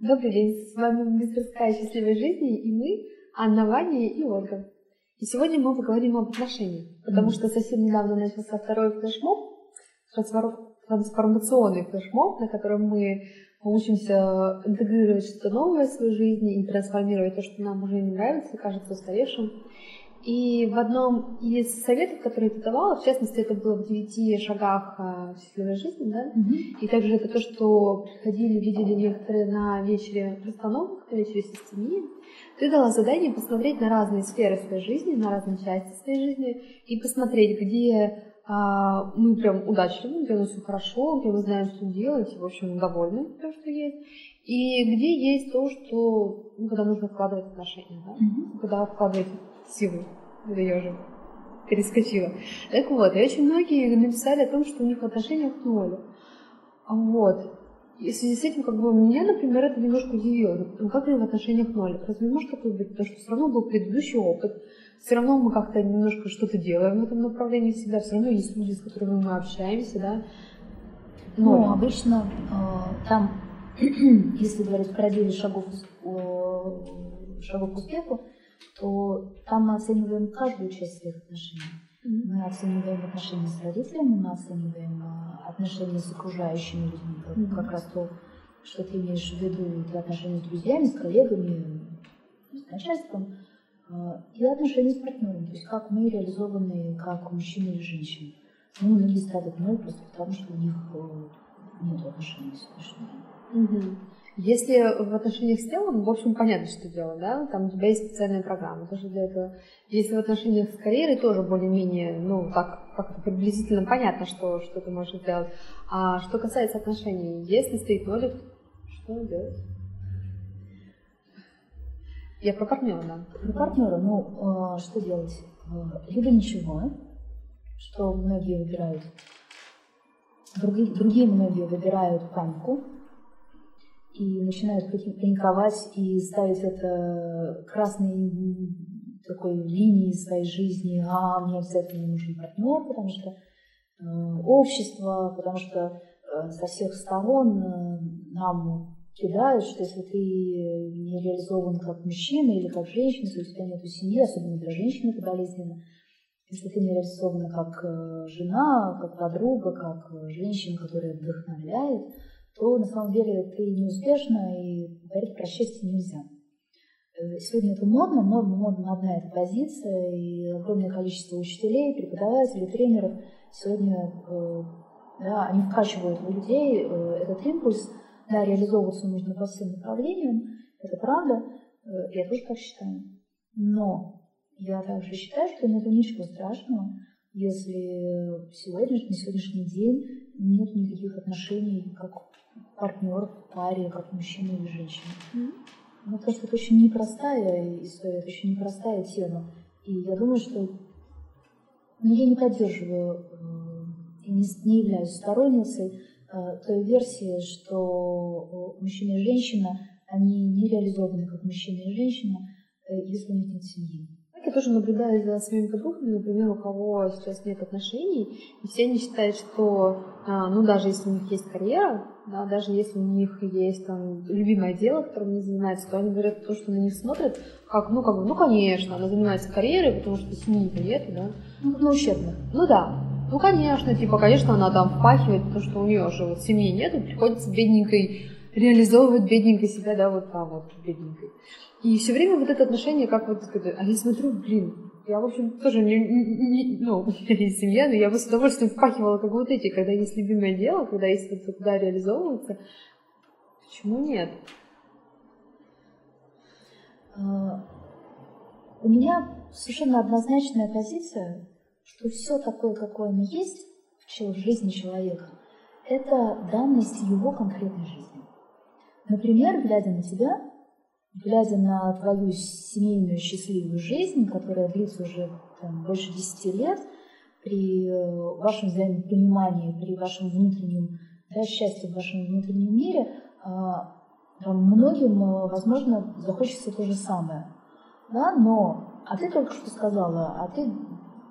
Добрый день, с вами мастерская счастливой жизни и мы, Анна, Ваня и Ольга. И сегодня мы поговорим об отношениях, потому что совсем недавно начался второй флешмоб, трансформационный флешмоб, на котором мы учимся интегрировать что-то новое в свою жизнь и трансформировать то, что нам уже не нравится, кажется устаревшим. И в одном из советов, которые ты давала, в частности, это было в девяти шагах а, счастливой жизни, да? Mm-hmm. И также это то, что приходили, видели некоторые на вечере расстановок, на вечере системии. Ты дала задание посмотреть на разные сферы своей жизни, на разные части своей жизни и посмотреть, где а, мы прям удачливы, где у нас все хорошо, где мы знаем, что делать, и, в общем, довольны тем, что есть. И где есть то, что, ну, когда нужно вкладывать отношения, да? Mm-hmm. Когда вкладывать силы. Это я уже перескочила. Так вот, и очень многие написали о том, что у них в отношениях ноль. Вот. И в связи с этим, как бы, меня, например, это немножко удивило. Ну, как же в отношениях ноль? Разве может такое быть? Потому что все равно был предыдущий опыт. Все равно мы как-то немножко что-то делаем в этом направлении всегда. Все равно есть люди, с которыми мы общаемся, да. Но ну, обычно э, там, если говорить про 9 шагов, э, шагов к успеху, то там мы оцениваем каждую часть своих отношений. Mm-hmm. Мы оцениваем отношения с родителями, мы оцениваем а, отношения с окружающими людьми, как, mm-hmm. как раз то, что ты имеешь в виду, это отношения с друзьями, с коллегами, с начальством, а, и отношения с партнером, то есть как мы реализованы как мужчина или женщина. Ну, многие ставят ноль просто потому, что у них э, нет отношений с сегодняшнего Угу. Если в отношениях с телом, в общем, понятно, что делать, да, там у тебя есть специальная программа тоже для этого. Если в отношениях с карьерой, тоже более-менее, ну, так, как-то приблизительно понятно, что, что ты можешь сделать. А что касается отношений, если стоит нолик, что делать? Я про партнера, да. Про партнера, ну, э, что делать? Э, либо ничего, что многие выбирают. Другие, другие многие выбирают панику, и начинают паниковать и ставить это красной такой линии своей жизни, а мне обязательно нужен партнер, потому что э, общество, потому что э, со всех сторон э, нам кидают, что если ты не реализован как мужчина или как женщина, если у тебя нет семьи, особенно для женщины это болезненно, если ты не реализована как э, жена, как подруга, как женщина, которая вдохновляет, то на самом деле ты неуспешна и говорить про счастье нельзя. Э, сегодня это модно, модно, модно модна эта позиция, и огромное количество учителей, преподавателей, тренеров сегодня э, да, они вкачивают в людей э, этот импульс, да, реализовываться нужно по всем направлениям, это правда, я тоже так считаю. Но я также считаю, что нет ничего страшного, если сегодня, на сегодняшний день нет никаких отношений, как партнер в паре, как мужчина или женщина. Mm-hmm. Ну, что это очень непростая история, это очень непростая тема. И я думаю, что ну, я не поддерживаю э, и не, не являюсь сторонницей э, той версии, что мужчина и женщина, они не реализованы как мужчина и женщина, э, если у них нет семьи. Я тоже наблюдаю за своими подругами, например, у кого сейчас нет отношений, и все они считают, что, а, ну, даже если у них есть карьера, да, даже если у них есть там любимое дело, которым они занимаются, то они говорят то, что на них смотрят, как, ну, как бы, ну, конечно, она занимается карьерой, потому что семьи-то нет, да. Ну, ну, ущербно. Ну, да. Ну, конечно, типа, конечно, она там впахивает, потому что у нее уже вот семьи нет, и приходится бедненькой реализовывать бедненькой себя, да, вот там вот бедненькой. И все время вот это отношение, как вот, а я смотрю, блин, я, в общем, тоже не, не, ну, у меня семья, но я бы с удовольствием впахивала, как вот эти, когда есть любимое дело, когда есть вот куда реализовываться. Почему нет? А, у меня совершенно однозначная позиция, что все такое, какое оно есть в жизни человека, это данность его конкретной жизни. Например, глядя на тебя, глядя на твою семейную счастливую жизнь, которая длится уже там, больше десяти лет, при э, вашем взаимопонимании, при вашем внутреннем да, счастье в вашем внутреннем мире, а, многим, э, возможно, захочется то же самое. Да? Но, а ты только что сказала, а ты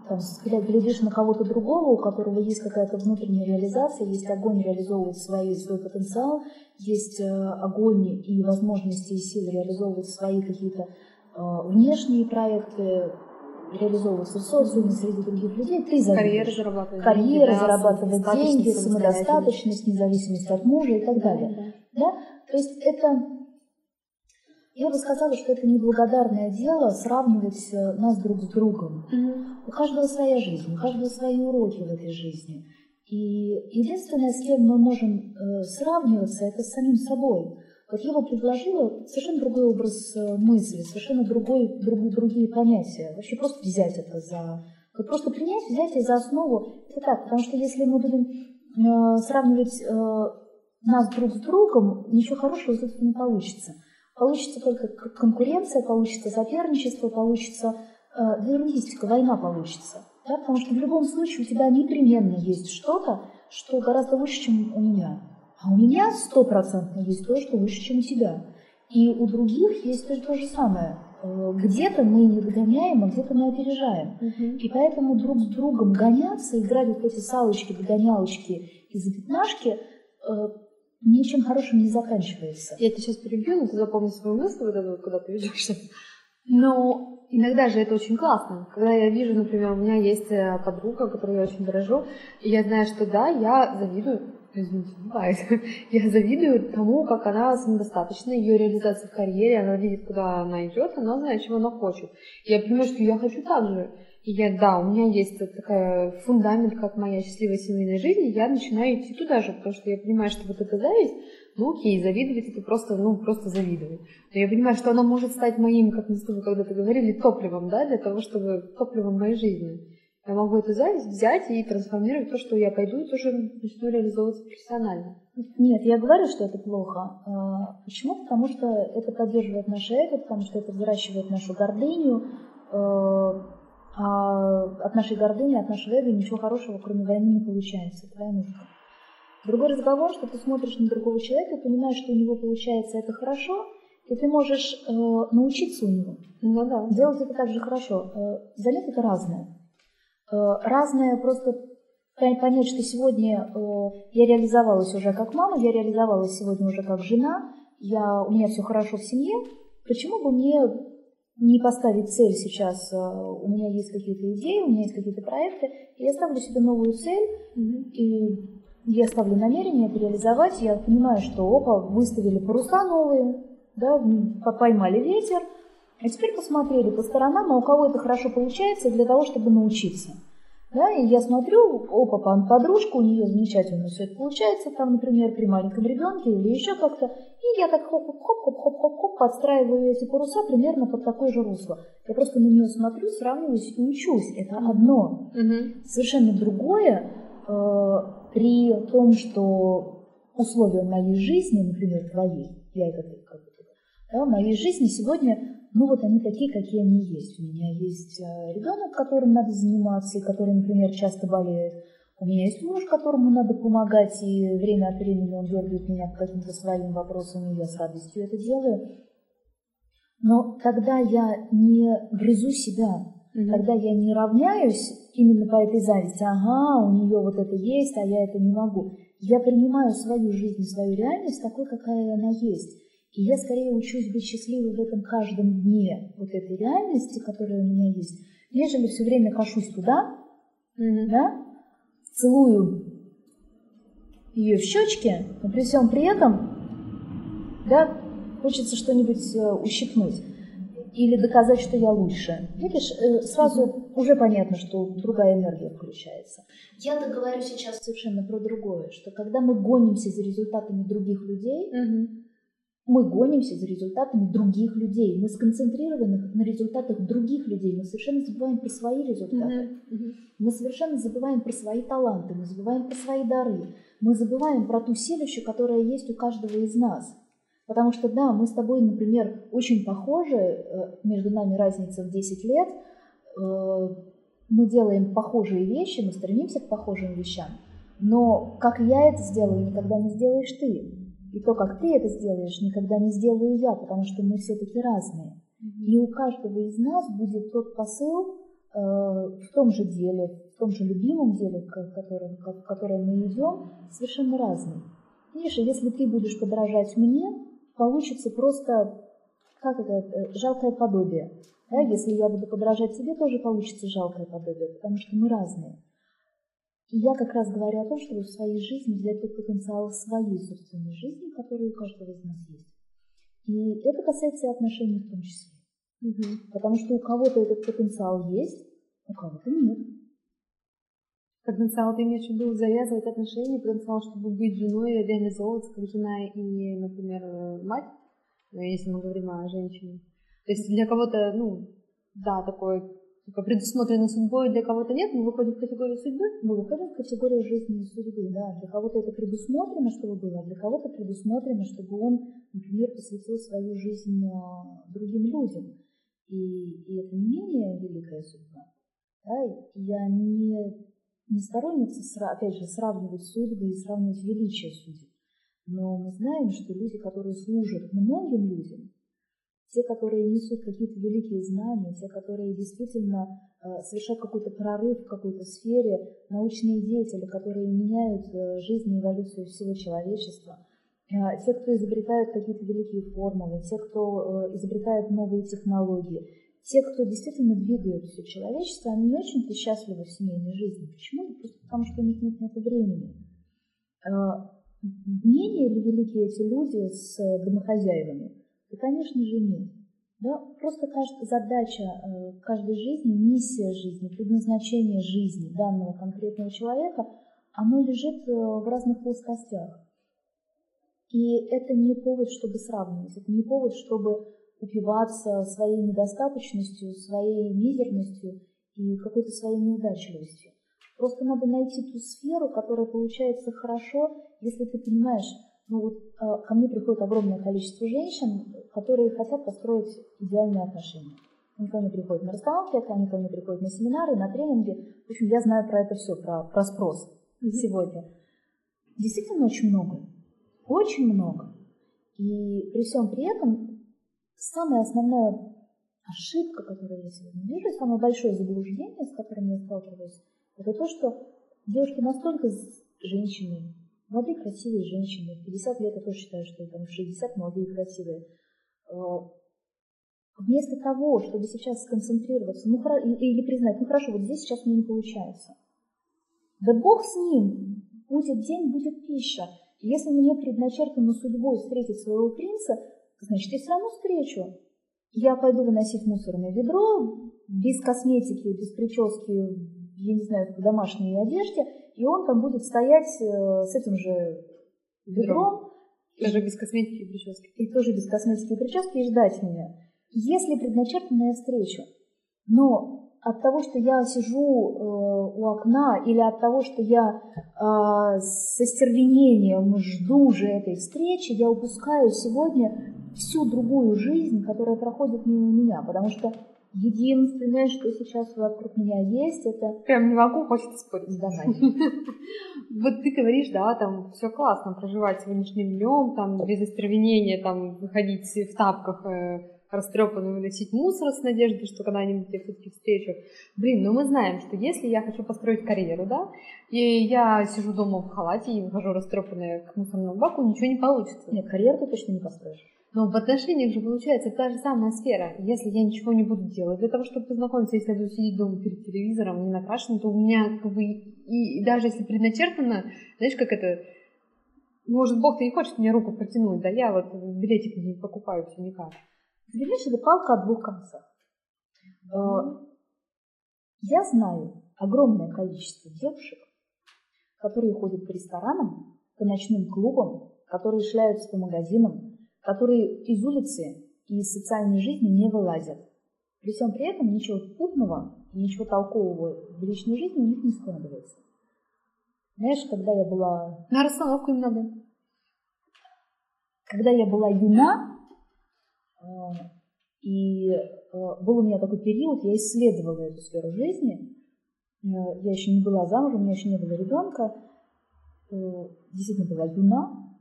там, глядишь на кого-то другого, у которого есть какая-то внутренняя реализация, есть огонь реализовывать свои, свой потенциал, есть э, огонь и возможности и силы реализовывать свои какие-то э, внешние проекты, реализовываться в социуме среди других людей, ты завидуешь. Карьера зарабатывать Карьера, деньги, зарабатывать деньги, самодостаточность, независимость от мужа и так далее. Да? Да? То есть это, я бы сказала, что это неблагодарное дело сравнивать э, нас друг с другом. Mm-hmm. У каждого своя жизнь, у каждого свои уроки в этой жизни. И единственное, с кем мы можем э, сравниваться, это с самим собой. Вот я бы предложила совершенно другой образ э, мысли, совершенно другой, друг, другие понятия. Вообще просто взять это за... Вот просто принять, взять это за основу. Это так, потому что если мы будем э, сравнивать э, нас друг с другом, ничего хорошего из этого не получится. Получится только конкуренция, получится соперничество, получится э, дуалистика, война получится. Да? Потому что в любом случае у тебя непременно есть что-то, что гораздо лучше, чем у меня. А у меня стопроцентно есть то, что лучше, чем у тебя. И у других есть то, то же самое. Э, где-то мы не догоняем, а где-то мы опережаем. Угу. И поэтому друг с другом гоняться, играть в эти салочки, догонялочки и запятнашки э, ничем хорошим не заканчивается. Я тебя сейчас перебью, но ты запомни свою мысль, вот эту, когда ты ведешь. Но иногда же это очень классно. Когда я вижу, например, у меня есть э, подруга, которую я очень дорожу, и я знаю, что да, я завидую извините, бывает. Я завидую тому, как она самодостаточна, ее реализация в карьере, она видит, куда она идет, она знает, чего она хочет. Я понимаю, что я хочу так же. Я, да, у меня есть такой фундамент, как моя счастливая семейная жизнь, и я начинаю идти туда же, потому что я понимаю, что вот эта зависть, ну окей, завидовать это просто, ну, просто завидовать. Но я понимаю, что она может стать моим, как мы с тобой когда-то говорили, топливом, да, для того, чтобы топливом моей жизни. Я могу эту зависть взять и трансформировать то, что я пойду и тоже начну реализовываться профессионально. Нет, я говорю, что это плохо. А, почему? Потому что это поддерживает наше эго, потому что это взращивает нашу гордыню, а от нашей гордыни, от нашего эго ничего хорошего, кроме войны, не получается. Это войнушка. Другой разговор, что ты смотришь на другого человека понимаешь, что у него получается это хорошо, и ты можешь э, научиться у него. Ну, да. Делать это также хорошо. Э, занятие это разное. Э, разное просто понять, что сегодня э, я реализовалась уже как мама, я реализовалась сегодня уже как жена, я, у меня все хорошо в семье, почему бы мне не поставить цель сейчас, э, у меня есть какие-то идеи, у меня есть какие-то проекты, я ставлю себе новую цель, и я ставлю намерение это реализовать, я понимаю, что опа, выставили паруса новые, да, поймали ветер, а теперь посмотрели по сторонам, а у кого это хорошо получается для того, чтобы научиться. Да, и я смотрю, опа, подружка, у нее замечательно все это получается, там, например, при маленьком ребенке или еще как-то, и я так хоп-хоп-хоп-хоп-хоп-хоп подстраиваю эти паруса примерно под такое же русло. Я просто на нее смотрю, сравниваюсь и учусь. Это одно. Mm-hmm. Совершенно другое э, при том, что условия моей жизни, например, твоей, я это как бы, да, в моей жизни сегодня ну вот они такие, какие они есть. У меня есть э, ребенок, которым надо заниматься, и который, например, часто болеет. У меня есть муж, которому надо помогать, и время от времени он дергает меня по каким-то своим вопросам, и я с радостью это делаю. Но когда я не грызу себя, mm-hmm. когда я не равняюсь именно по этой зависти, ага, у нее вот это есть, а я это не могу, я принимаю свою жизнь, свою реальность такой, какая она есть. И я скорее учусь быть счастливой в этом каждом дне вот этой реальности, которая у меня есть, нежели все время кашусь туда, mm-hmm. да, целую ее в щечки, но при всем при этом, да, хочется что-нибудь э, ущипнуть или доказать, что я лучше. Видишь, э, сразу mm-hmm. уже понятно, что другая энергия включается. Я-то говорю сейчас совершенно про другое, что когда мы гонимся за результатами других людей, mm-hmm мы гонимся за результатами других людей. Мы сконцентрированы на результатах других людей. Мы совершенно забываем про свои результаты. Mm-hmm. Mm-hmm. Мы совершенно забываем про свои таланты. Мы забываем про свои дары. Мы забываем про ту силищу, которая есть у каждого из нас. Потому что, да, мы с тобой, например, очень похожи, э, между нами разница в 10 лет, э, мы делаем похожие вещи, мы стремимся к похожим вещам, но как я это сделаю, никогда не сделаешь ты. И то, как ты это сделаешь, никогда не сделаю я, потому что мы все-таки разные. И у каждого из нас будет тот посыл, в том же деле, в том же любимом деле, в которое, в которое мы идем, совершенно разные. Видишь, если ты будешь подражать мне, получится просто как это, э, жалкое подобие. Да? Если я буду подражать тебе, тоже получится жалкое подобие, потому что мы разные. И я как раз говорю о том, чтобы в своей жизни взять тот потенциал своей собственной жизни, который у каждого из нас есть. И это касается и отношений в том числе. Угу. Потому что у кого-то этот потенциал есть, у кого-то нет. Потенциал ты имеешь в виду завязывать отношения, потенциал, чтобы быть женой, реализовываться как жена и, например, мать, ну, если мы говорим о женщине. То есть для кого-то, ну, да, такой типа, предусмотрено судьбой, для кого-то нет, мы выходим в категорию судьбы? Мы выходим в категорию жизни и судьбы, да. Для кого-то это предусмотрено, чтобы было, а для кого-то предусмотрено, чтобы он, например, посвятил свою жизнь а, другим людям. И, и это не менее великая судьба. Да? Я не, не сторонница, опять же, сравнивать судьбы и сравнивать величие судеб. Но мы знаем, что люди, которые служат многим людям, те, которые несут какие-то великие знания, те, которые действительно э, совершают какой-то прорыв в какой-то сфере, научные деятели, которые меняют э, жизнь и эволюцию всего человечества, э, те, кто изобретают какие-то великие формулы, те, кто изобретает новые технологии, те, кто действительно двигает все человечество, они не очень-то счастливы в семейной жизни. Почему? Просто потому, что у них нет на это времени. Менее ли великие эти люди с домохозяевами? Да, конечно же, нет. Да? Просто каждая задача э, каждой жизни, миссия жизни, предназначение жизни данного конкретного человека, оно лежит э, в разных плоскостях. И это не повод, чтобы сравнивать, это не повод, чтобы упиваться своей недостаточностью, своей мизерностью и какой-то своей неудачливостью. Просто надо найти ту сферу, которая получается хорошо, если ты понимаешь, ну вот э, ко мне приходит огромное количество женщин, которые хотят построить идеальные отношения. Они ко мне приходят на расстановки, они ко мне приходят на семинары, на тренинги. В общем, я знаю про это все, про, про спрос mm-hmm. сегодня. Действительно очень много. Очень много. И при всем при этом самая основная ошибка, которую я сегодня вижу, самое большое заблуждение, с которым я сталкиваюсь, это то, что девушки настолько женщины, Молодые красивые женщины, в 50 лет я тоже считаю, что там в 60 молодые красивые. А, вместо того, чтобы сейчас сконцентрироваться, ну, или признать, ну хорошо, вот здесь сейчас мне не получается. Да Бог с ним, будет день, будет пища. Если мне предначертано судьбой встретить своего принца, значит, я все равно встречу. Я пойду выносить мусорное ведро, без косметики, без прически, я не знаю, в домашней одежде, и он там будет стоять э, с этим же ведром. Тоже без косметики и прически. И тоже без косметики и прически, и ждать меня. Если предначертанная встреча, но от того, что я сижу э, у окна, или от того, что я э, со стервенением жду же этой встречи, я упускаю сегодня всю другую жизнь, которая проходит мимо меня, потому что Единственное, что сейчас вокруг меня есть, это... Прям не могу, хочется спорить. Давай. Вот ты говоришь, да, там все классно проживать сегодняшним днем, там без остервенения, там выходить в тапках э, растрепанным выносить мусор с надеждой, что когда-нибудь я все-таки встречу. Блин, ну мы знаем, что если я хочу построить карьеру, да, и я сижу дома в халате и выхожу растрепанная к мусорному баку, ничего не получится. Нет, карьеру ты точно не построишь. Но в отношениях же получается та же самая сфера. Если я ничего не буду делать для того, чтобы познакомиться, если я буду сидеть дома перед телевизором, не накрашена, то у меня как бы и, и даже если предначертано, знаешь, как это, может, Бог-то и хочет мне руку протянуть, да я вот билетик не покупаю все никак. Понимаешь, это палка о двух концах. Mm-hmm. Я знаю огромное количество девушек, которые ходят по ресторанам, по ночным клубам, которые шляются по магазинам, которые из улицы и из социальной жизни не вылазят. При всем при этом ничего путного и ничего толкового в личной жизни у них не складывается. Знаешь, когда я была... На расстановку им надо. Когда я была юна, э, и э, был у меня такой период, я исследовала эту сферу жизни. Э, я еще не была замужем, у меня еще не было ребенка. Действительно была юна,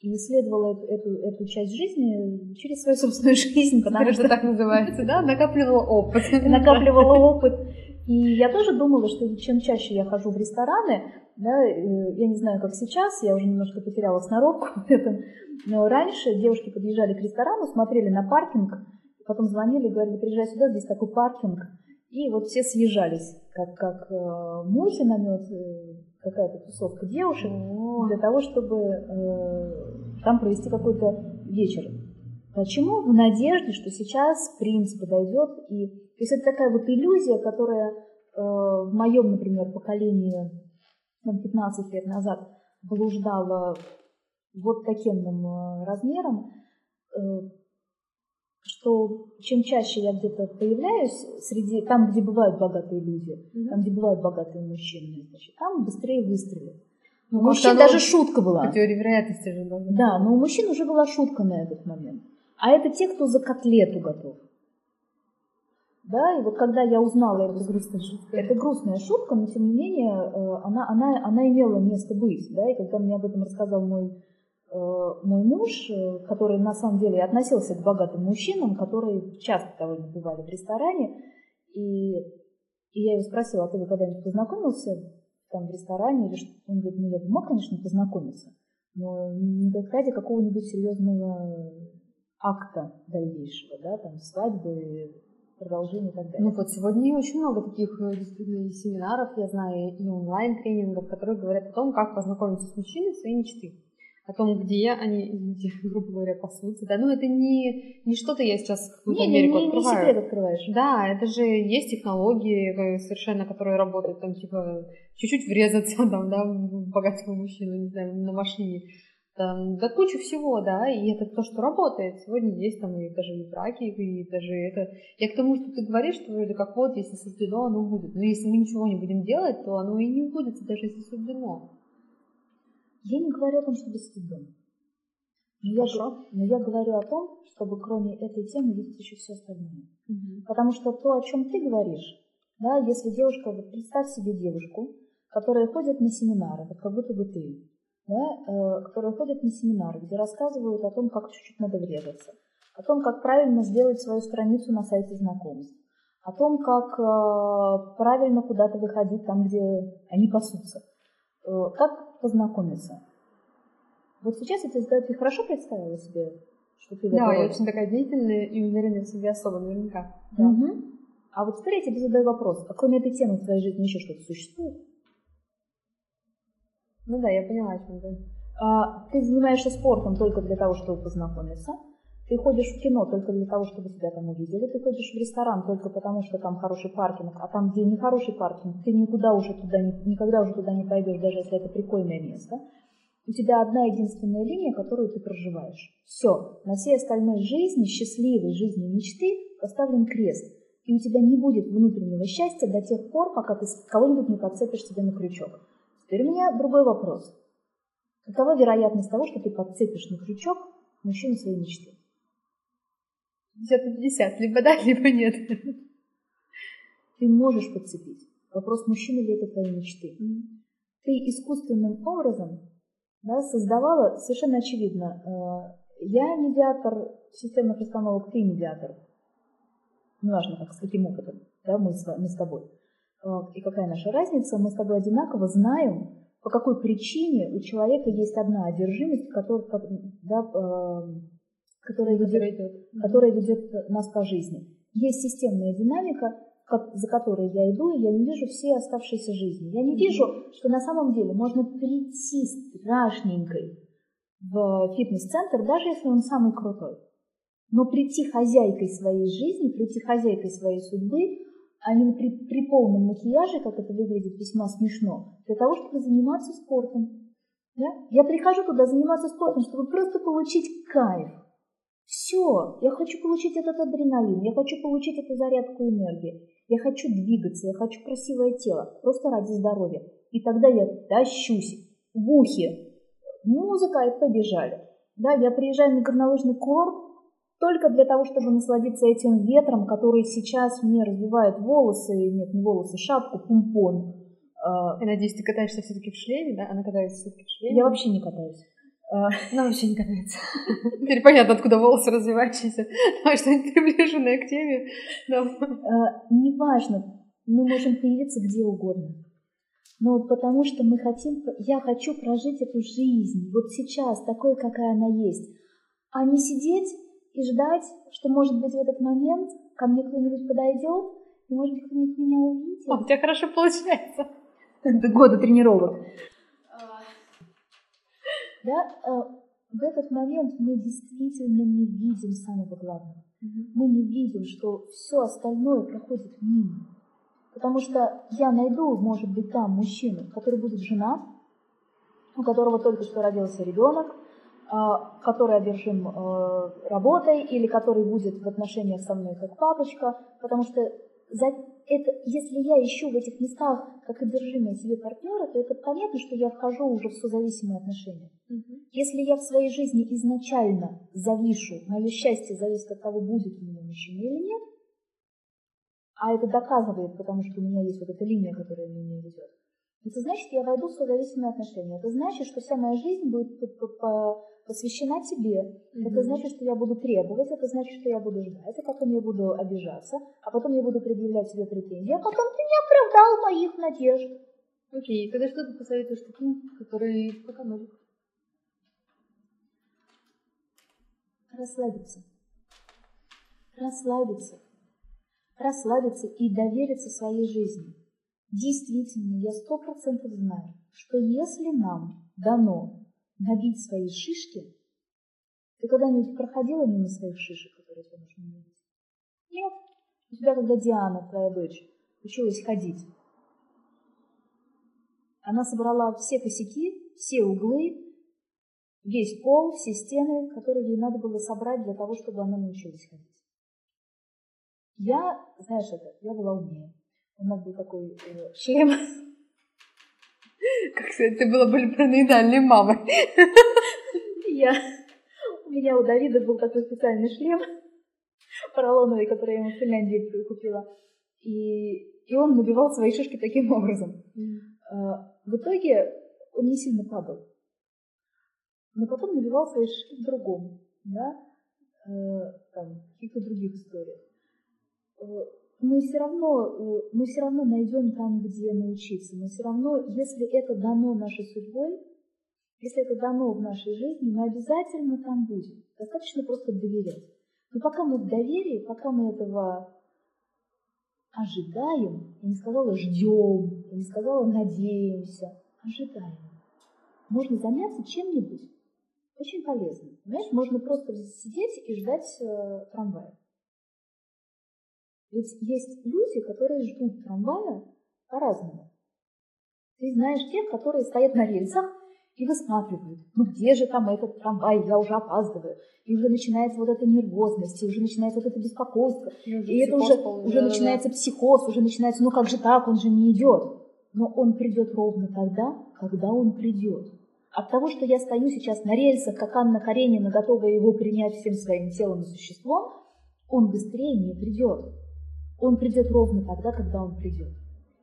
и исследовала эту, эту, эту часть жизни через свою собственную жизнь, потому что так называется, да, накапливала опыт. Накапливала опыт И я тоже думала, что чем чаще я хожу в рестораны, да, э, я не знаю, как сейчас, я уже немножко потеряла сноровку в этом, но раньше девушки подъезжали к ресторану, смотрели на паркинг, потом звонили и говорили, приезжай сюда, здесь такой паркинг. И вот все съезжались, как, как э, мухи на мед, э, какая-то тусовка девушек, для того, чтобы э, там провести какой-то вечер. Почему? В надежде, что сейчас принц подойдет и... То есть это такая вот иллюзия, которая э, в моем, например, поколении там, 15 лет назад блуждала вот таким э, размером, э, что чем чаще я где-то появляюсь среди там, где бывают богатые люди, mm-hmm. там, где бывают богатые мужчины, значит, там быстрее выстрелят. Ну, у мужчин даже шутка была. По теории вероятности же должна Да, но у мужчин уже была шутка на этот момент. А это те, кто за котлету готов. Да, и вот когда я узнала это, грустная шутка. это грустная шутка, но тем не менее э, она, она, она имела место быть. Да, и когда мне об этом рассказал мой, мой муж, э, который на самом деле относился к богатым мужчинам, которые часто довольно бывали в ресторане, и, и я его спросила, а ты когда-нибудь познакомился там в ресторане или? Он говорит, ну я бы мог, конечно, познакомиться, но не ради какого-нибудь серьезного акта дальнейшего, да, там свадьбы, продолжение и так далее. Ну вот сегодня очень много таких э, действительно семинаров, я знаю, и онлайн-тренингов, которые говорят о том, как познакомиться с мужчиной своей мечты. О том, где они, извините, грубо говоря, пасутся. Да, ну это не, не что-то я сейчас какую-то не, Америку не, не, открываю. Не секрет открываешь. Да, это же есть технологии э, совершенно, которые работают, там, типа, чуть-чуть врезаться там, да, богатого мужчину, не знаю, на машине там, да куча всего, да, и это то, что работает. Сегодня есть там и даже и браки, и даже это... Я к тому, что ты говоришь, что вроде как вот, если суждено, оно будет. Но если мы ничего не будем делать, то оно и не будет, даже если суждено. Я не говорю о том, чтобы суждено. Но я, но я говорю о том, чтобы кроме этой темы видеть еще все остальное. Угу. Потому что то, о чем ты говоришь, да, если девушка, вот представь себе девушку, которая ходит на семинары, вот как будто бы ты, да, э, которые ходят на семинары, где рассказывают о том, как чуть-чуть надо врезаться, о том, как правильно сделать свою страницу на сайте знакомств, о том, как э, правильно куда-то выходить там, где они пасутся, как познакомиться. Вот сейчас тебе задаю, ты хорошо представила себе, что ты Да, я очень такая деятельная и уверенная в себе особо, наверняка. Да. Угу. А вот теперь я тебе задаю вопрос, а кроме этой темы в твоей жизни еще что-то существует? Ну да, я поняла, о чем ты. А, ты занимаешься спортом только для того, чтобы познакомиться. Ты ходишь в кино только для того, чтобы тебя там увидели. Ты ходишь в ресторан только потому, что там хороший паркинг. А там, где не хороший паркинг, ты никуда уже туда никогда уже туда не пойдешь, даже если это прикольное место. У тебя одна единственная линия, которую ты проживаешь. Все. На всей остальной жизни, счастливой жизни мечты поставлен крест. И у тебя не будет внутреннего счастья до тех пор, пока ты кого-нибудь не подцепишь себе на крючок. Теперь у меня другой вопрос. Какова вероятность того, что ты подцепишь на крючок мужчину своей мечты? 50 на 50, либо да, либо нет. Ты можешь подцепить. Вопрос, мужчина ли это твоей мечты. Mm-hmm. Ты искусственным образом да, создавала, совершенно очевидно, э, я медиатор системных установок, ты медиатор. Неважно, как, с каким опытом, да, мы с, мы с тобой. Э, и какая наша разница, мы с тобой одинаково знаем, по какой причине у человека есть одна одержимость, которая, да, э, которая, ведет, которая ведет нас по жизни. Есть системная динамика, за которой я иду, и я не вижу все оставшиеся жизни. Я не вижу, что на самом деле можно прийти страшненькой в фитнес-центр, даже если он самый крутой. Но прийти хозяйкой своей жизни, прийти хозяйкой своей судьбы, а не при, при полном макияже, как это выглядит весьма смешно, для того, чтобы заниматься спортом. Да? Я прихожу туда заниматься спортом, чтобы просто получить кайф. Все, я хочу получить этот адреналин, я хочу получить эту зарядку энергии, я хочу двигаться, я хочу красивое тело, просто ради здоровья. И тогда я тащусь в ухе, музыка и побежали. Да, я приезжаю на горнолыжный курорт, только для того, чтобы насладиться этим ветром, который сейчас мне развивает волосы, нет, не волосы, шапку, пумпон. А, я надеюсь, ты катаешься все-таки в шлеме, да? Она катается все-таки в шлеме? Я вообще не катаюсь. А, она вообще не катается. Теперь понятно, откуда волосы развивающиеся. Давай что-нибудь приближенное к теме. А, неважно. Мы можем появиться где угодно. Но потому что мы хотим, я хочу прожить эту жизнь вот сейчас, такой, какая она есть, а не сидеть и ждать, что, может быть, в этот момент ко мне кто-нибудь подойдет, и, может быть, кто-нибудь меня увидит. А, у тебя хорошо получается. Это годы тренировок. Да, э, в этот момент мы действительно не видим самого главного. Мы не видим, что все остальное проходит мимо. Потому что я найду, может быть, там мужчину, который будет женат, у которого только что родился ребенок, а, который одержим э, работой или который будет в отношениях со мной как папочка, потому что за это, если я ищу в этих местах как одержимые себе партнера, то это понятно, что я вхожу уже в созависимые отношения. Угу. Если я в своей жизни изначально завишу, мое счастье зависит от того, будет у меня мужчина или нет, а это доказывает, потому что у меня есть вот эта линия, которая меня ведет, это значит, я войду в созависимые отношения. Это значит, что вся моя жизнь будет посвящена тебе. Mm-hmm. Это значит, что я буду требовать, это значит, что я буду ждать, а потом я буду обижаться, а потом я буду предъявлять тебе претензии, а потом ты не оправдал моих надежд. Окей, okay. тогда что ты посоветуешь таким, которые пока могут? Расслабиться. Расслабиться. Расслабиться и довериться своей жизни. Действительно, я сто процентов знаю, что если нам дано набить свои шишки, ты когда-нибудь проходила мимо своих шишек, которые тебе нужно набить? Нет. У тебя, когда Диана, твоя дочь, училась ходить, она собрала все косяки, все углы, весь пол, все стены, которые ей надо было собрать для того, чтобы она научилась ходить. Я, знаешь это, я была умнее. У нас был такой э, шлем. Как сказать, ты была были параноидальной мамой. Я... У меня у Давида был такой специальный шлем поролоновый, который я ему в Финляндии купила. И, и он набивал свои шишки таким образом. Mm. В итоге он не сильно падал. Но потом набивал свои шишки в другом, да, э, там, в каких-то других историях э, мы все равно, э, мы все равно найдем там, где научиться. Мы все равно, если это дано нашей судьбой, если это дано в нашей жизни, мы обязательно там будем. Достаточно просто доверять. Но пока мы в доверии, пока мы этого ожидаем, я не сказала ждем, я не сказала надеемся, ожидаем. Можно заняться чем-нибудь очень полезным. Понимаешь, можно просто сидеть и ждать э, трамвая. Ведь есть люди, которые ждут трамвая по-разному. Ты знаешь тех, которые стоят на рельсах и высматривают. Ну где же там этот трамвай, я уже опаздываю. И уже начинается вот эта нервозность, и уже начинается вот это беспокойство. И, и это уже, уже начинается психоз, уже начинается, ну как же так, он же не идет. Но он придет ровно тогда, когда он придет. От того, что я стою сейчас на рельсах, как Анна Каренина, готовая его принять всем своим телом и существом, он быстрее не придет. Он придет ровно тогда, когда он придет.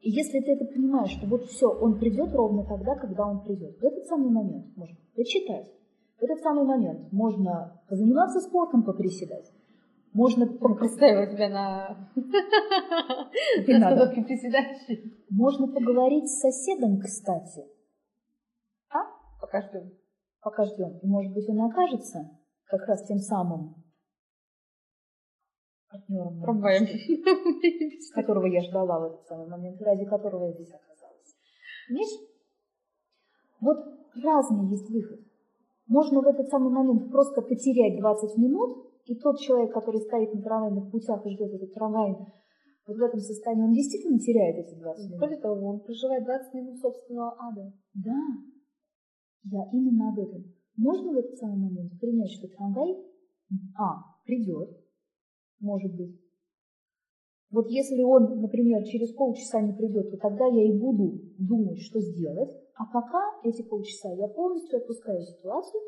И если ты это понимаешь, что вот все, он придет ровно тогда, когда он придет, в этот самый момент можно почитать, в этот самый момент можно позаниматься спортом, поприседать, можно... Представила тебя на... остановке приседающей. Можно поговорить с соседом, кстати. А? Пока ждем. Пока ждем. И может быть он окажется как раз тем самым партнером, Трамваем. которого я ждала в этот самый момент, ради которого я здесь оказалась. Понимаешь? Вот разный есть выход. Можно в этот самый момент просто потерять 20 минут, и тот человек, который стоит на трамвайных путях и ждет этот трамвай, вот в этом состоянии, он действительно теряет эти 20 минут. Более того, он проживает 20 минут собственного ада. Да, я именно об этом. Можно в этот самый момент принять, что трамвай, а, придет, может быть. Вот если он, например, через полчаса не придет, то тогда я и буду думать, что сделать. А пока эти полчаса я полностью отпускаю ситуацию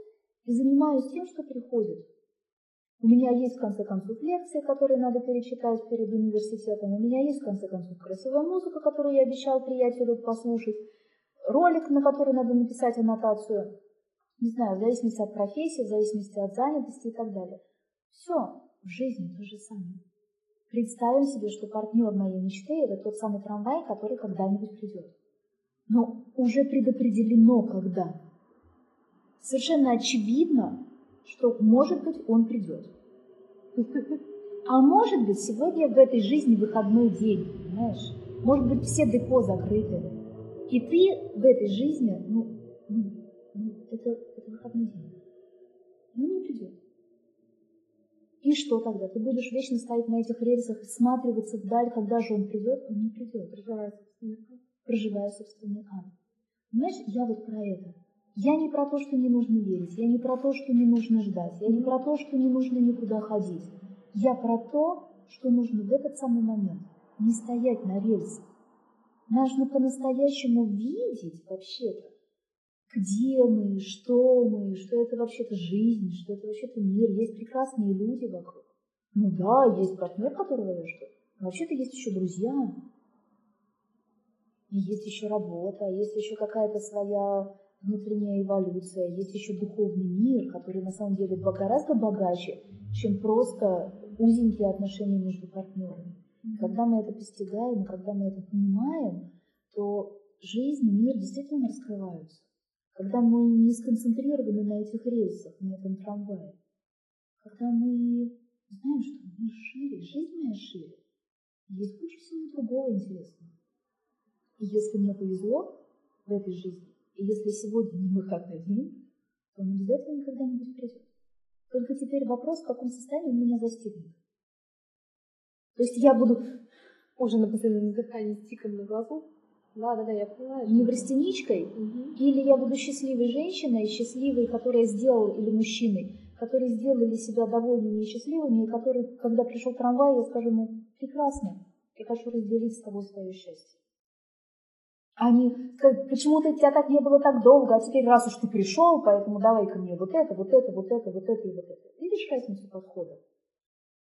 и занимаюсь тем, что приходит. У меня есть, в конце концов, лекции, которые надо перечитать перед университетом. У меня есть, в конце концов, красивая музыка, которую я обещал приятелю послушать. Ролик, на который надо написать аннотацию. Не знаю, в зависимости от профессии, в зависимости от занятости и так далее. Все, в жизни то же самое. Представим себе, что партнер моей мечты – это тот самый трамвай, который когда-нибудь придет. Но уже предопределено, когда. Совершенно очевидно, что, может быть, он придет. А может быть, сегодня в этой жизни выходной день, понимаешь? Может быть, все депо закрыты. И ты в этой жизни, ну, ну, ну это, это выходной день. Ну, не придет. И что тогда? Ты будешь вечно стоять на этих рельсах и всматриваться вдаль, когда же он придет? Он не придет. Проживая собственный ад. Проживая собственный ад. Понимаешь, я вот про это. Я не про то, что не нужно верить, я не про то, что не нужно ждать, я не про то, что не нужно никуда ходить. Я про то, что нужно в этот самый момент не стоять на рельсах. Нужно по-настоящему видеть вообще-то, где мы, что мы, что это вообще-то жизнь, что это вообще-то мир, есть прекрасные люди вокруг. Ну да, есть партнер, которого я жду, но вообще-то есть еще друзья, и есть еще работа, есть еще какая-то своя внутренняя эволюция, есть еще духовный мир, который на самом деле гораздо богаче, чем просто узенькие отношения между партнерами. Mm-hmm. Когда мы это постигаем, когда мы это понимаем, то жизнь и мир действительно раскрываются. Когда мы не сконцентрированы на этих рельсах, на этом трамвае, когда мы знаем, что мир шире, жизнь моя шире, есть куча всего другого интересного. И если мне повезло в этой жизни, и если сегодня не выходной день, то он обязательно когда-нибудь придет. Только теперь вопрос, в каком состоянии меня застигнет. То есть я буду уже на последнем дыхании с тиком на глазу. Да, да, да, я понимаю. Неврастеничкой? Угу. Или я буду счастливой женщиной, счастливой, которая сделала, или мужчиной, которые сделали себя довольными и счастливыми, и который, когда пришел трамвай, я скажу ему, прекрасно, я хочу разделить с тобой свое счастье. Они скажут, почему-то тебя так не было так долго, а теперь раз уж ты пришел, поэтому давай-ка мне вот это, вот это, вот это, вот это и вот это. Видишь разницу подхода?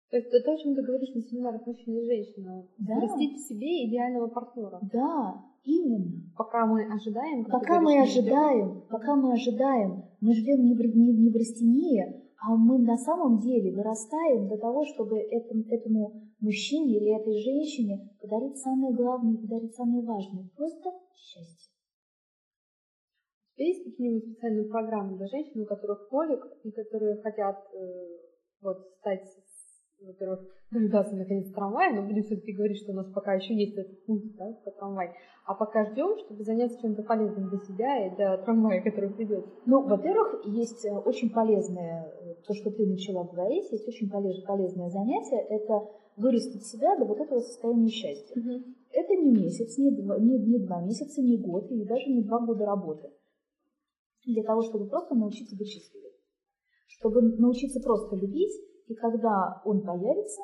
То есть это то, о чем ты говоришь на семинарах мужчина и женщина. Да. Растить в себе идеального партнера. Да, именно. Пока мы ожидаем. Пока мы ожидаем, пока мы ожидаем, мы живем не в, не, не в растении, а мы на самом деле вырастаем для того, чтобы этому, этому мужчине или этой женщине подарить самое главное, подарить самое важное. Просто счастье. У тебя есть какие-нибудь специальные программы для женщин, у которых колик, и которые хотят э, вот, стать, во-первых, дождаться наконец трамвая, но будем все-таки говорить, что у нас пока еще есть этот пункт, да, по трамвай. А пока ждем, чтобы заняться чем-то полезным для себя и для трамвая, который придет. Ну, во-первых, есть э, очень полезное, э, то, что ты начала говорить, есть очень полезное занятие, это вырастить себя до вот этого состояния счастья. Угу. Это не месяц, не два, не, не два месяца, не год и даже не два года работы. Для того, чтобы просто научиться быть счастливым. Чтобы научиться просто любить, и когда он появится,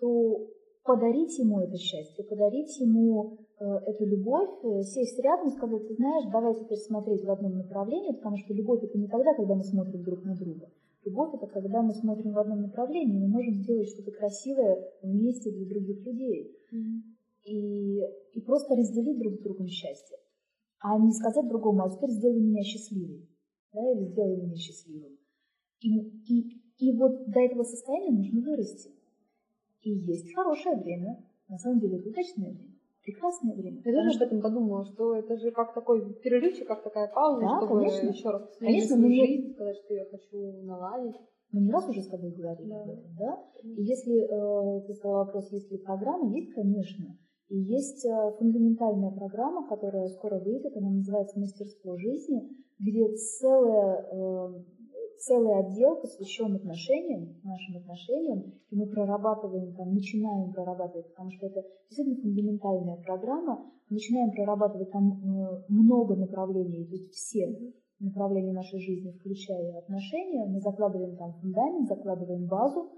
то подарить ему это счастье, подарить ему э, эту любовь, э, сесть рядом и сказать, ты знаешь, давай теперь смотреть в одном направлении, потому что любовь это не тогда, когда мы смотрим друг на друга. Любовь это когда мы смотрим в одном направлении, мы можем сделать что-то красивое вместе для других людей. Mm-hmm. И, и просто разделить друг с другом счастье. А не сказать другому, а теперь сделай меня счастливым. Да, или сделай меня счастливым. И, и, и вот до этого состояния нужно вырасти. И есть хорошее время, на самом деле это удачное время, прекрасное время. Я тоже об этом подумала, что это же как такой перерывчик, как такая пауза, да, чтобы конечно. еще раз конечно, свою мне... жизнь, сказать, что я хочу наладить. Мы не раз уже с тобой говорили Да. об этом, да? И если э, ты задала вопрос, есть ли программа, есть, конечно. И есть э, фундаментальная программа, которая скоро выйдет, она называется «Мастерство жизни», где целая, э, целый отдел посвящен отношениям, нашим отношениям, и мы прорабатываем, там, начинаем прорабатывать, потому что это действительно фундаментальная программа, мы начинаем прорабатывать там э, много направлений, то есть все направления нашей жизни, включая отношения, мы закладываем там фундамент, закладываем базу,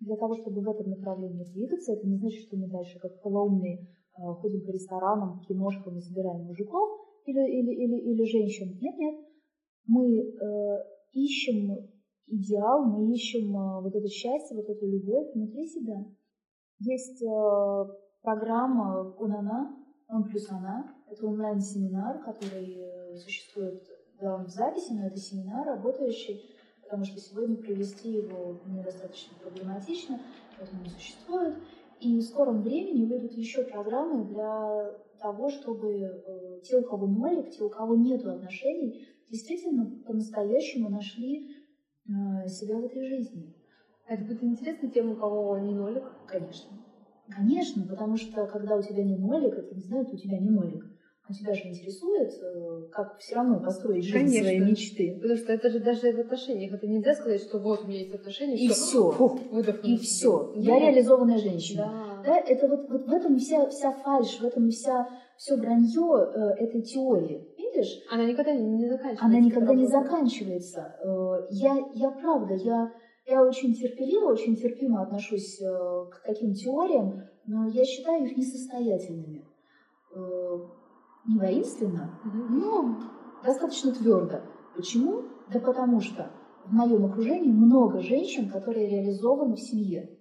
для того, чтобы в этом направлении двигаться, это не значит, что мы дальше как полоумные э, ходим по ресторанам, киношкам и собираем мужиков или, или, или, или женщин. Нет, нет. Мы э, ищем идеал, мы ищем э, вот это счастье, вот эту любовь внутри себя. Есть э, программа «Унана», «Он плюс она». Это онлайн-семинар, который э, существует да, он в записи, но это семинар, работающий, потому что сегодня провести его недостаточно проблематично, поэтому не существует. И в скором времени выйдут еще программы для того, чтобы э, те, у кого нолик, те, у кого нет отношений, действительно по-настоящему нашли э, себя в этой жизни. Это будет интересно тем, у кого не нолик? Конечно. Конечно, потому что когда у тебя не нолик, это не значит, у тебя не нолик. А тебя же интересует, э, как все равно построить жизнь Конечно. своей мечты. Потому что это же даже в отношениях. Это нельзя сказать, что вот у меня есть отношения. И все. Фу, и все. Я реализованная женщина. Да. Да это вот, вот в этом вся, вся фальшь, в этом вся все вранье э, этой теории. Видишь? Она никогда не, не заканчивается. Она никогда не заканчивается. Э, я, я правда, я, я очень терпеливо, очень терпимо отношусь э, к таким теориям, но я считаю их несостоятельными. Э, не воинственно, но достаточно твердо. Почему? Да потому что в моем окружении много женщин, которые реализованы в семье.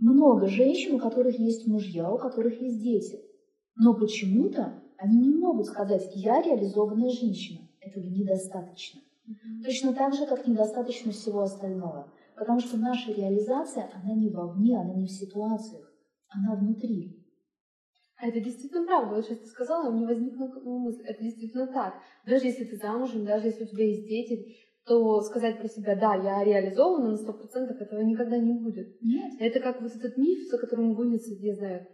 Много женщин, у которых есть мужья, у которых есть дети. Но почему-то они не могут сказать «я реализованная женщина». Этого недостаточно. Mm-hmm. Точно так же, как недостаточно всего остального. Потому что наша реализация, она не вовне, она не в ситуациях, она внутри. А это действительно правда. Вот сейчас ты сказала, у меня возникла мысль, это действительно так. Даже если ты замужем, даже если у тебя есть дети, то сказать про себя, да, я реализована на сто процентов, этого никогда не будет. Нет. Это как вот этот миф, за которым гонится, я знаю,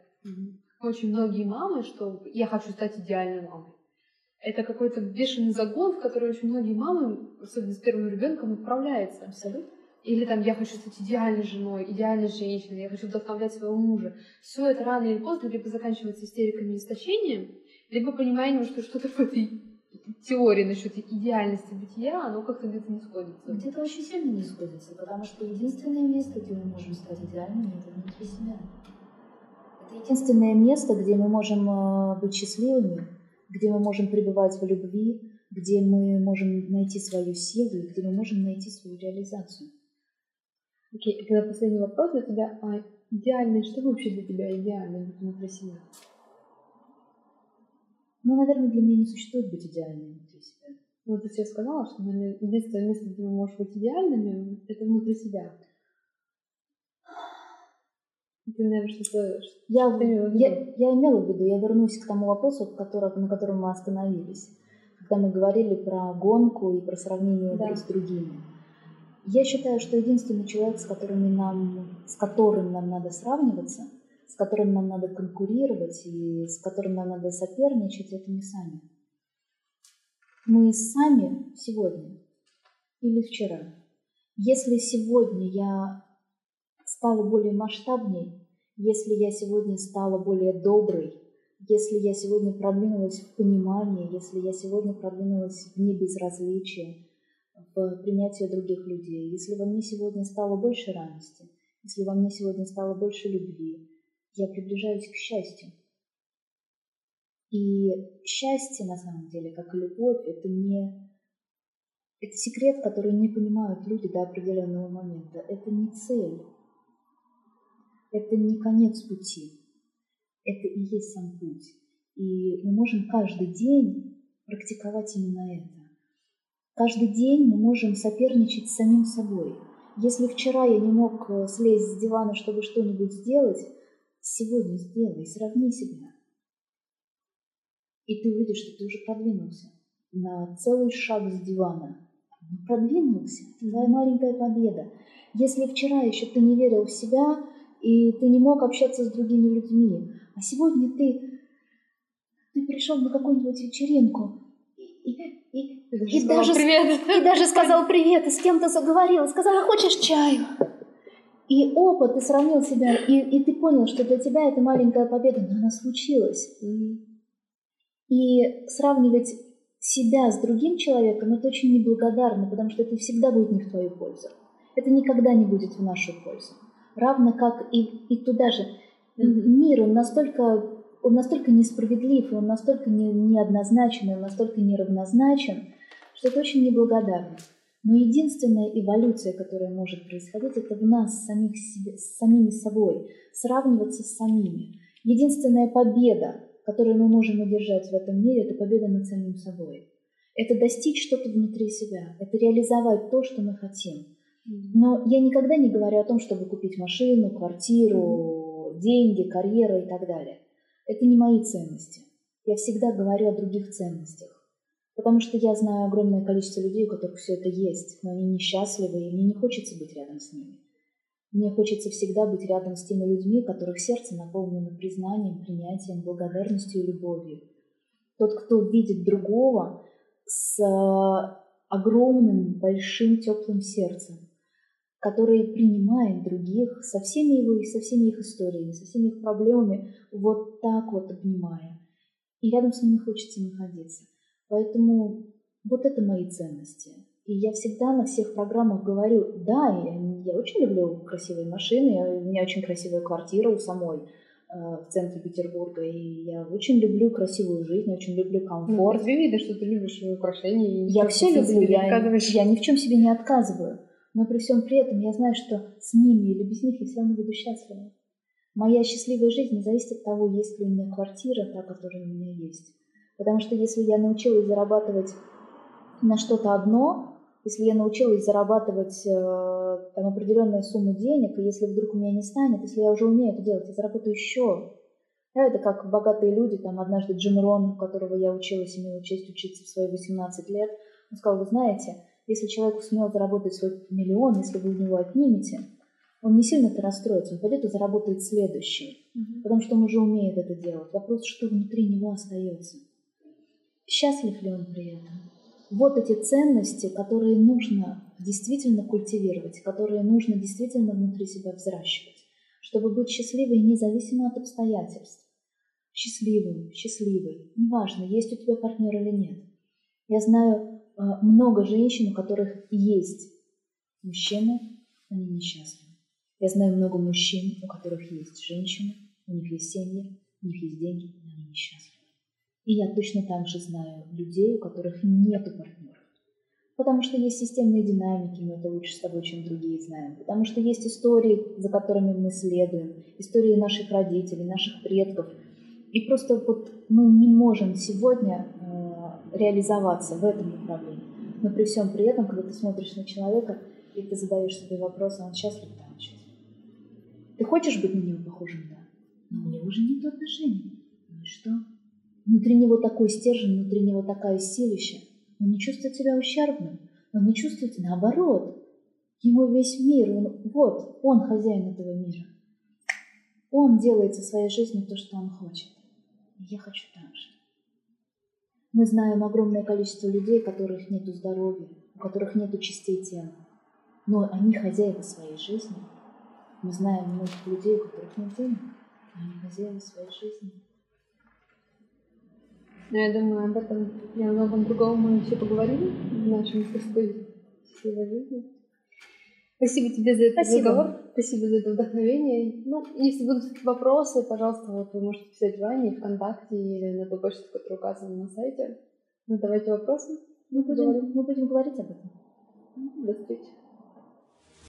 очень многие мамы, что я хочу стать идеальной мамой. Это какой-то бешеный загон, в который очень многие мамы, особенно с первым ребенком, отправляются. Абсолютно. Или там я хочу стать идеальной женой, идеальной женщиной, я хочу вдохновлять своего мужа. Все это рано или поздно либо заканчивается истериками и истощением, либо пониманием, что что-то в этой теории насчет идеальности бытия, оно как-то где-то не сходится. Где-то очень сильно не сходится, потому что единственное место, где мы можем стать идеальными, это внутри себя. Это единственное место, где мы можем э, быть счастливыми, где мы можем пребывать в любви, где мы можем найти свою силу, где мы можем найти свою реализацию. Окей, okay, тогда последний вопрос для тебя. А идеальное, что вообще для тебя идеально внутри себя? Ну, наверное, для меня не существует быть идеальной внутри себя. Ну, ты сейчас сказала, что, наверное, единственное место, где мы можем быть идеальными, это внутри себя. Ты, наверное, что-то... Я, я, я имела в виду, я вернусь к тому вопросу, который, на котором мы остановились, когда мы говорили про гонку и про сравнение да. с другими. Я считаю, что единственный человек, с, которыми нам, с которым нам надо сравниваться, с которым нам надо конкурировать и с которым нам надо соперничать, это мы сами. Мы сами сегодня или вчера. Если сегодня я стала более масштабней, если я сегодня стала более доброй, если я сегодня продвинулась в понимании, если я сегодня продвинулась в небезразличие, в принятии других людей, если во мне сегодня стало больше радости, если во мне сегодня стало больше любви, я приближаюсь к счастью. И счастье, на самом деле, как и любовь, это не... Это секрет, который не понимают люди до определенного момента. Это не цель. Это не конец пути. Это и есть сам путь. И мы можем каждый день практиковать именно это. Каждый день мы можем соперничать с самим собой. Если вчера я не мог э, слезть с дивана, чтобы что-нибудь сделать, сегодня сделай, сравни себя. И ты увидишь, что ты уже продвинулся на целый шаг с дивана. Продвинулся. Твоя маленькая победа. Если вчера еще ты не верил в себя, и ты не мог общаться с другими людьми, а сегодня ты, ты пришел на какую-нибудь вечеринку, и, и, и, и, даже, привет. и даже сказал привет, и с кем-то заговорил, сказала, хочешь чаю? И опыт, ты сравнил себя, и, и ты понял, что для тебя это маленькая победа, но она случилась. И сравнивать себя с другим человеком, это очень неблагодарно, потому что это всегда будет не в твою пользу. Это никогда не будет в нашу пользу. Равно как и, и туда же. Мир, он настолько он настолько несправедлив, он настолько не, неоднозначен, он настолько неравнозначен, что это очень неблагодарно. Но единственная эволюция, которая может происходить, это в нас, самих себе, с самими собой, сравниваться с самими. Единственная победа, которую мы можем одержать в этом мире, это победа над самим собой. Это достичь что-то внутри себя, это реализовать то, что мы хотим. Но я никогда не говорю о том, чтобы купить машину, квартиру, деньги, карьеру и так далее. Это не мои ценности. Я всегда говорю о других ценностях. Потому что я знаю огромное количество людей, у которых все это есть, но они несчастливы, и мне не хочется быть рядом с ними. Мне хочется всегда быть рядом с теми людьми, которых сердце наполнено признанием, принятием, благодарностью и любовью. Тот, кто видит другого с огромным, большим, теплым сердцем, который принимает других со всеми его со всеми их историями, со всеми их проблемами, вот так вот обнимая. И рядом с ними хочется находиться. Поэтому вот это мои ценности. И я всегда на всех программах говорю, да, я, я очень люблю красивые машины, я, у меня очень красивая квартира у самой э, в центре Петербурга, и я очень люблю красивую жизнь, очень люблю ну, комфорт. Ну, видно, что ты любишь украшения. Я все люблю, я, я ни в чем себе не отказываю. Но при всем при этом я знаю, что с ними или без них я все равно буду счастлива. Моя счастливая жизнь не зависит от того, есть ли у меня квартира, та, которая у меня есть. Потому что если я научилась зарабатывать на что-то одно, если я научилась зарабатывать э, там, определенную сумму денег, и если вдруг у меня не станет, если я уже умею это делать, я заработаю еще. Да, это как богатые люди, там однажды Джим Рон, у которого я училась, имела честь учиться в свои 18 лет, он сказал, вы знаете, если человек сумел заработать свой миллион, если вы у него отнимете, он не сильно-то расстроится, он пойдет и заработает следующий, mm-hmm. потому что он уже умеет это делать. Вопрос, что внутри него остается. Счастлив ли он при этом? Вот эти ценности, которые нужно действительно культивировать, которые нужно действительно внутри себя взращивать, чтобы быть счастливой независимо от обстоятельств. Счастливым, счастливой, неважно, есть у тебя партнер или нет. Я знаю э, много женщин, у которых есть мужчины, они несчастны. Я знаю много мужчин, у которых есть женщины, у них есть семьи, у них есть деньги, но они несчастны. И я точно так же знаю людей, у которых нет партнеров. Потому что есть системные динамики, мы это лучше с тобой, чем другие знаем. Потому что есть истории, за которыми мы следуем, истории наших родителей, наших предков. И просто вот мы не можем сегодня э, реализоваться в этом направлении. Но при всем при этом, когда ты смотришь на человека, и ты задаешь себе вопрос, а он счастлив, да, он. Ты хочешь быть на него похожим, да, но у него уже нет отношений. Ну и что? Внутри него такой стержень, внутри него такая силища. Он не чувствует себя ущербным. Он не чувствует наоборот. Ему весь мир, он, вот, он хозяин этого мира. Он делает со своей жизнью то, что он хочет. Я хочу так же. Мы знаем огромное количество людей, у которых нет здоровья, у которых нет частей тела. Но они хозяева своей жизни. Мы знаем многих людей, у которых нет денег, но они хозяева своей жизни. Но я думаю, об этом и о многом другом мы еще поговорим в нашем простой счастливой жизни. Спасибо тебе за этот Спасибо. разговор, спасибо за это вдохновение. Ну, если будут вопросы, пожалуйста, вот вы можете писать Ване ВКонтакте или на ту почту, которая указана на сайте. Ну, давайте вопросы. Мы будем, мы будем говорить об этом. До встречи.